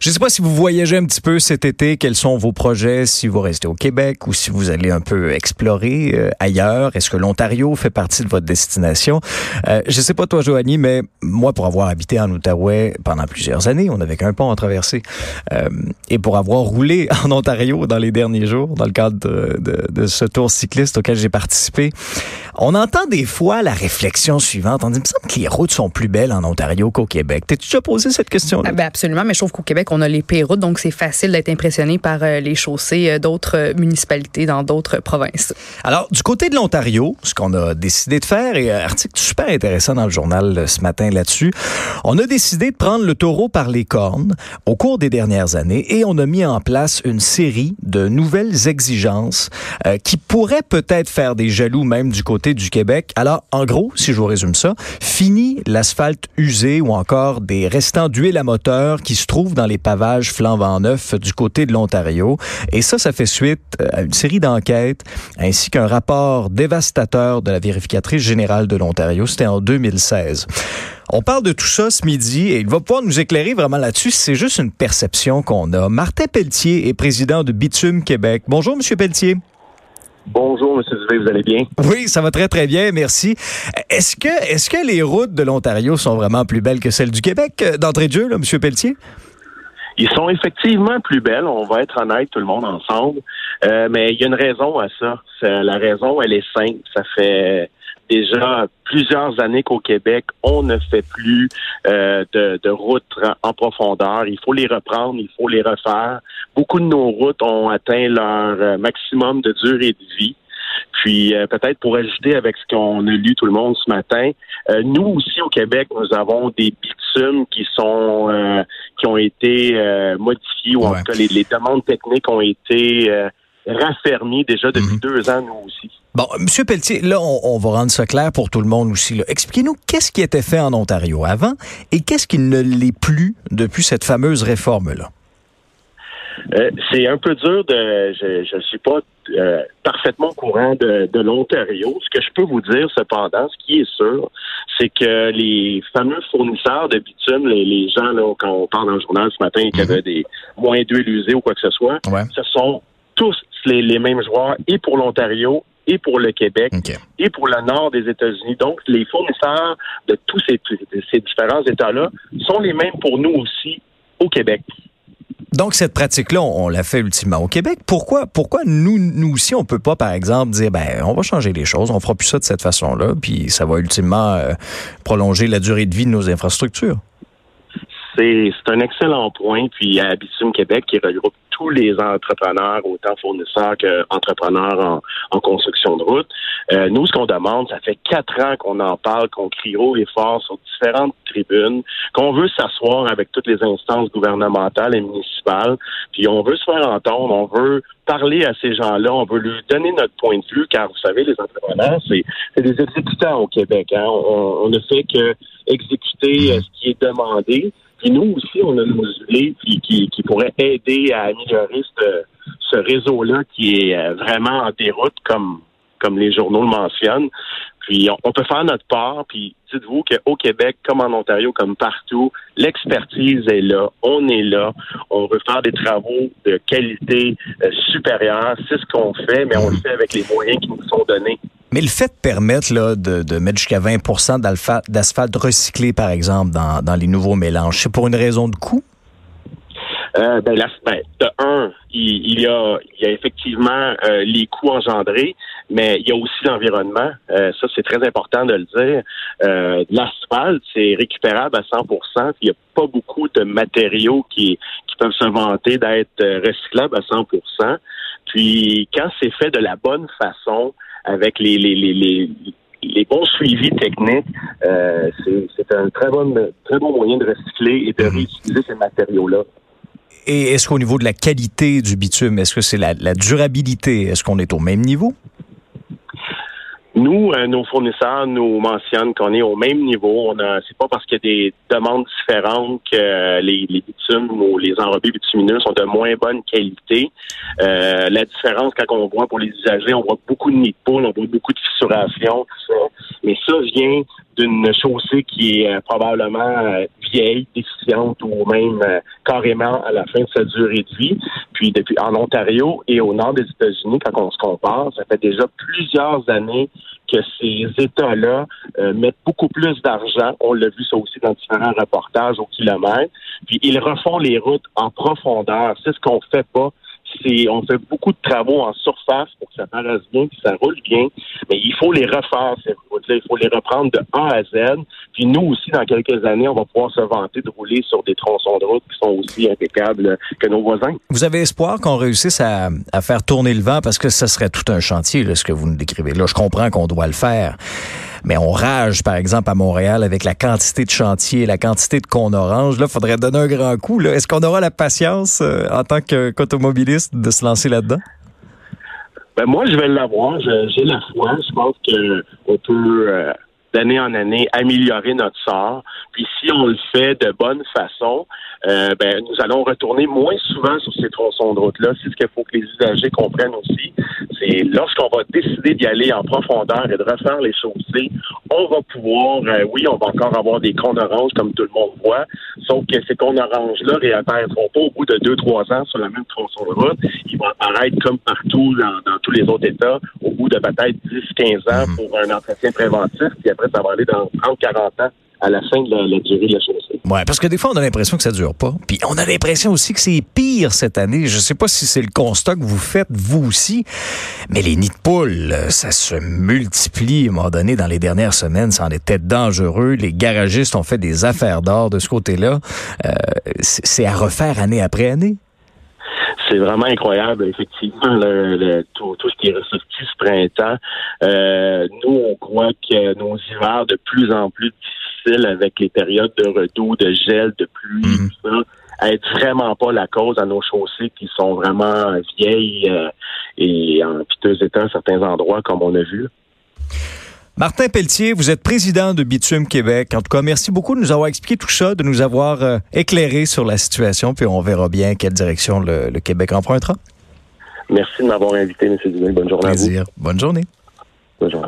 Je ne sais pas si vous voyagez un petit peu cet été, quels sont vos projets, si vous restez au Québec ou si vous allez un peu explorer euh, ailleurs. Est-ce que l'Ontario fait partie de votre destination? Euh, je ne sais pas toi, Joanie, mais moi, pour avoir habité en Outaouais pendant plusieurs années, on n'avait qu'un pont à traverser, euh, et pour avoir roulé en Ontario dans les derniers jours, dans le cadre de, ce tour cycliste auquel j'ai participé, on entend des fois la réflexion suivante. On dit, il me semble que les routes sont plus belles en Ontario qu'au Québec. T'es-tu déjà posé cette question-là? Ah ben absolument, mais je trouve qu'au Québec, on a les pires donc c'est facile d'être impressionné par euh, les chaussées euh, d'autres euh, municipalités dans d'autres provinces. Alors, du côté de l'Ontario, ce qu'on a décidé de faire, et un article super intéressant dans le journal ce matin là-dessus, on a décidé de prendre le taureau par les cornes au cours des dernières années et on a mis en place une série de nouvelles exigences qui pourraient peut-être faire des jaloux même du côté du Québec. Alors, en gros, si je vous résume ça, fini l'asphalte usé ou encore des restants d'huile à moteur qui se trouvent dans les pavages flambant neufs du côté de l'Ontario. Et ça, ça fait suite euh, à une série d'enquêtes ainsi qu'un rapport dévastateur de la vérificatrice générale de l'Ontario. C'était en 2016. On parle de tout ça ce midi et il va pouvoir nous éclairer vraiment là-dessus. C'est juste une perception qu'on a. Martin Pelletier est président de Bitume Québec. Bonjour, Monsieur Pelletier. Bonjour, M. Dubé, vous allez bien? Oui, ça va très, très bien, merci. Est-ce que, est-ce que les routes de l'Ontario sont vraiment plus belles que celles du Québec, euh, d'entrée de jeu, là, M. Pelletier? Ils sont effectivement plus belles, on va être honnête, tout le monde ensemble. Euh, mais il y a une raison à ça. La raison, elle est simple. Ça fait déjà plusieurs années qu'au Québec, on ne fait plus euh, de, de, routes en profondeur. Il faut les reprendre, il faut les refaire. Beaucoup de nos routes ont atteint leur euh, maximum de durée de vie. Puis euh, peut-être pour ajouter avec ce qu'on a lu tout le monde ce matin, euh, nous aussi au Québec, nous avons des bitumes qui sont euh, qui ont été modifiés ou en tout cas les, les, demandes techniques ont été raffermies déjà depuis mm-hmm. deux ans nous aussi. Bon, Monsieur Pelletier, là, on, on, va rendre ça clair pour tout le monde aussi. Expliquez-nous qu'est-ce qui était fait en Ontario avant et qu'est-ce qui ne l'est plus depuis cette fameuse réforme-là? Euh, c'est un peu dur de. Je ne suis pas euh, parfaitement au courant de, de l'Ontario. Ce que je peux vous dire, cependant, ce qui est sûr, c'est que les fameux fournisseurs de bitume, les, les gens, là, quand on parle dans le journal ce matin, qui avaient des moins d'huile usée ou quoi que ce soit, ouais. ce sont tous les, les mêmes joueurs et pour l'Ontario et pour le Québec okay. et pour le nord des États-Unis. Donc, les fournisseurs de tous ces, ces différents États-là sont les mêmes pour nous aussi au Québec. Donc, cette pratique-là, on, l'a fait ultimement au Québec. Pourquoi, pourquoi nous, nous aussi, on peut pas, par exemple, dire, ben, on va changer les choses, on fera plus ça de cette façon-là, puis ça va ultimement euh, prolonger la durée de vie de nos infrastructures? C'est un excellent point. Puis à Bitume Québec, qui regroupe tous les entrepreneurs, autant fournisseurs qu'entrepreneurs en, en, construction de route. Euh, nous, ce qu'on demande, ça fait quatre ans qu'on en parle, qu'on crie haut et fort sur différentes tribunes, qu'on veut s'asseoir avec toutes les instances gouvernementales et municipales, puis on veut se faire entendre, on veut parler à ces gens-là, on veut leur donner notre point de vue, car vous savez, les entrepreneurs, c'est des exécutants au Québec. Hein? On, ne fait que exécuter euh, ce qui est demandé. Puis nous aussi, on a nos idées qui, qui, pourraient aider à améliorer ce, ce réseau-là qui est vraiment en déroute, comme, comme les journaux le mentionnent. Puis on, peut faire notre part, puis dites-vous qu'au Québec, comme en Ontario, comme partout, l'expertise est là, on est là, on veut faire des travaux de qualité euh, supérieure, c'est ce qu'on fait, mais on le fait avec les moyens qui nous sont donnés. Mais le fait de permettre là, de, de mettre jusqu'à 20% d'asphalte recyclé, par exemple, dans, dans les nouveaux mélanges, c'est pour une raison de coût? Euh, ben, la, ben, de un, il, il, y a, il y a effectivement euh, les coûts engendrés, mais il y a aussi l'environnement. Euh, ça, c'est très important de le dire. Euh, L'asphalte, c'est récupérable à 100% Il n'y a pas beaucoup de matériaux qui, qui peuvent se vanter d'être recyclables à 100% Puis, quand c'est fait de la bonne façon, avec les, les, les, les les bons suivis techniques, euh, c'est un très bon, très bon moyen de recycler et de réutiliser ces matériaux-là. Et est-ce qu'au niveau de la qualité du bitume, est-ce que c'est la, la, durabilité, est-ce qu'on est au même niveau? Nous, euh, nos fournisseurs nous mentionnent qu'on est au même niveau. On a, c'est pas parce qu'il y a des demandes différentes que euh, les, les bitumes ou les enrobés bitumineux sont de moins bonne qualité. Euh, la différence, quand on voit pour les usagers, on voit beaucoup de nids de poules, on voit beaucoup de fissuration, tout ça. Mais ça vient d'une chaussée qui est probablement vieille, déficiente ou même carrément à la fin de sa durée de vie. Puis depuis en Ontario et au nord des États-Unis, quand on se compare, ça fait déjà plusieurs années que ces États-là euh, mettent beaucoup plus d'argent. On l'a vu ça aussi dans différents reportages au kilomètre. Puis ils refont les routes en profondeur. C'est ce qu'on fait pas on fait beaucoup de travaux en surface pour que ça paraisse bien, que ça roule bien, mais il faut les refaire, ces routes-là. Il faut les reprendre de A à Z. Puis nous aussi, dans quelques années, on va pouvoir se vanter de rouler sur des tronçons de route qui sont aussi impeccables que nos voisins. Vous avez espoir qu'on réussisse à, faire tourner le vent? Parce que ce serait tout un chantier, ce que vous nous décrivez là. Je comprends qu'on doit le faire. Mais on rage, par exemple, à Montréal avec la quantité de chantiers, la quantité de qu'on orange. Là, faudrait donner un grand coup. Est-ce qu'on aura la patience euh, en tant qu'automobiliste de se lancer là-dedans? Ben moi, je vais l'avoir. J'ai la foi. Je pense qu'on peut euh, d'année en année améliorer notre sort. Puis si on le fait de bonne façon, euh, ben, nous allons retourner moins souvent sur ces tronçons de route-là. C'est ce qu'il faut que les usagers comprennent aussi. C'est lorsqu'on va décider d'y aller en profondeur et de refaire les chaussées, on va pouvoir, euh, oui, on va encore avoir des cônes oranges comme tout le monde voit, sauf que ces cônes oranges-là réapparaîtront pas au bout de deux, trois ans sur la même tronçon de route. Ils vont apparaître comme partout dans, tous les autres États au bout de peut-être 10, 15 ans mhm. pour un entretien préventif, puis après, ça va aller dans 30, 40 ans à la fin de la, durée de la chaussée. Ouais, parce que des fois, on a l'impression que ça dure pas. Puis on a l'impression aussi que c'est pire cette année. Je sais pas si c'est le constat que vous faites, vous aussi, mais les nids de poules, ça se multiplie à un moment donné dans les dernières semaines. Ça en était dangereux. Les garagistes ont fait des affaires d'or de ce côté-là. Euh, c'est à refaire année après année c'est vraiment incroyable, effectivement, le, tout, ce qui est ressorti ce printemps. Euh, nous, on croit que nos hivers de plus en plus avec les périodes de redoux, de gel, de pluie, mhm. tout ça, aide vraiment pas la cause à nos chaussées qui sont vraiment vieilles euh, et en piteux état à certains endroits, comme on a vu. Martin Pelletier, vous êtes président de Bitume Québec. En tout cas, merci beaucoup de nous avoir expliqué tout ça, de nous avoir euh, éclairé sur la situation, puis on verra bien quelle direction le, Québec empruntera. Merci de m'avoir invité, M. Dumais. Bonne journée à vous. Bonne journée. Bonne journée.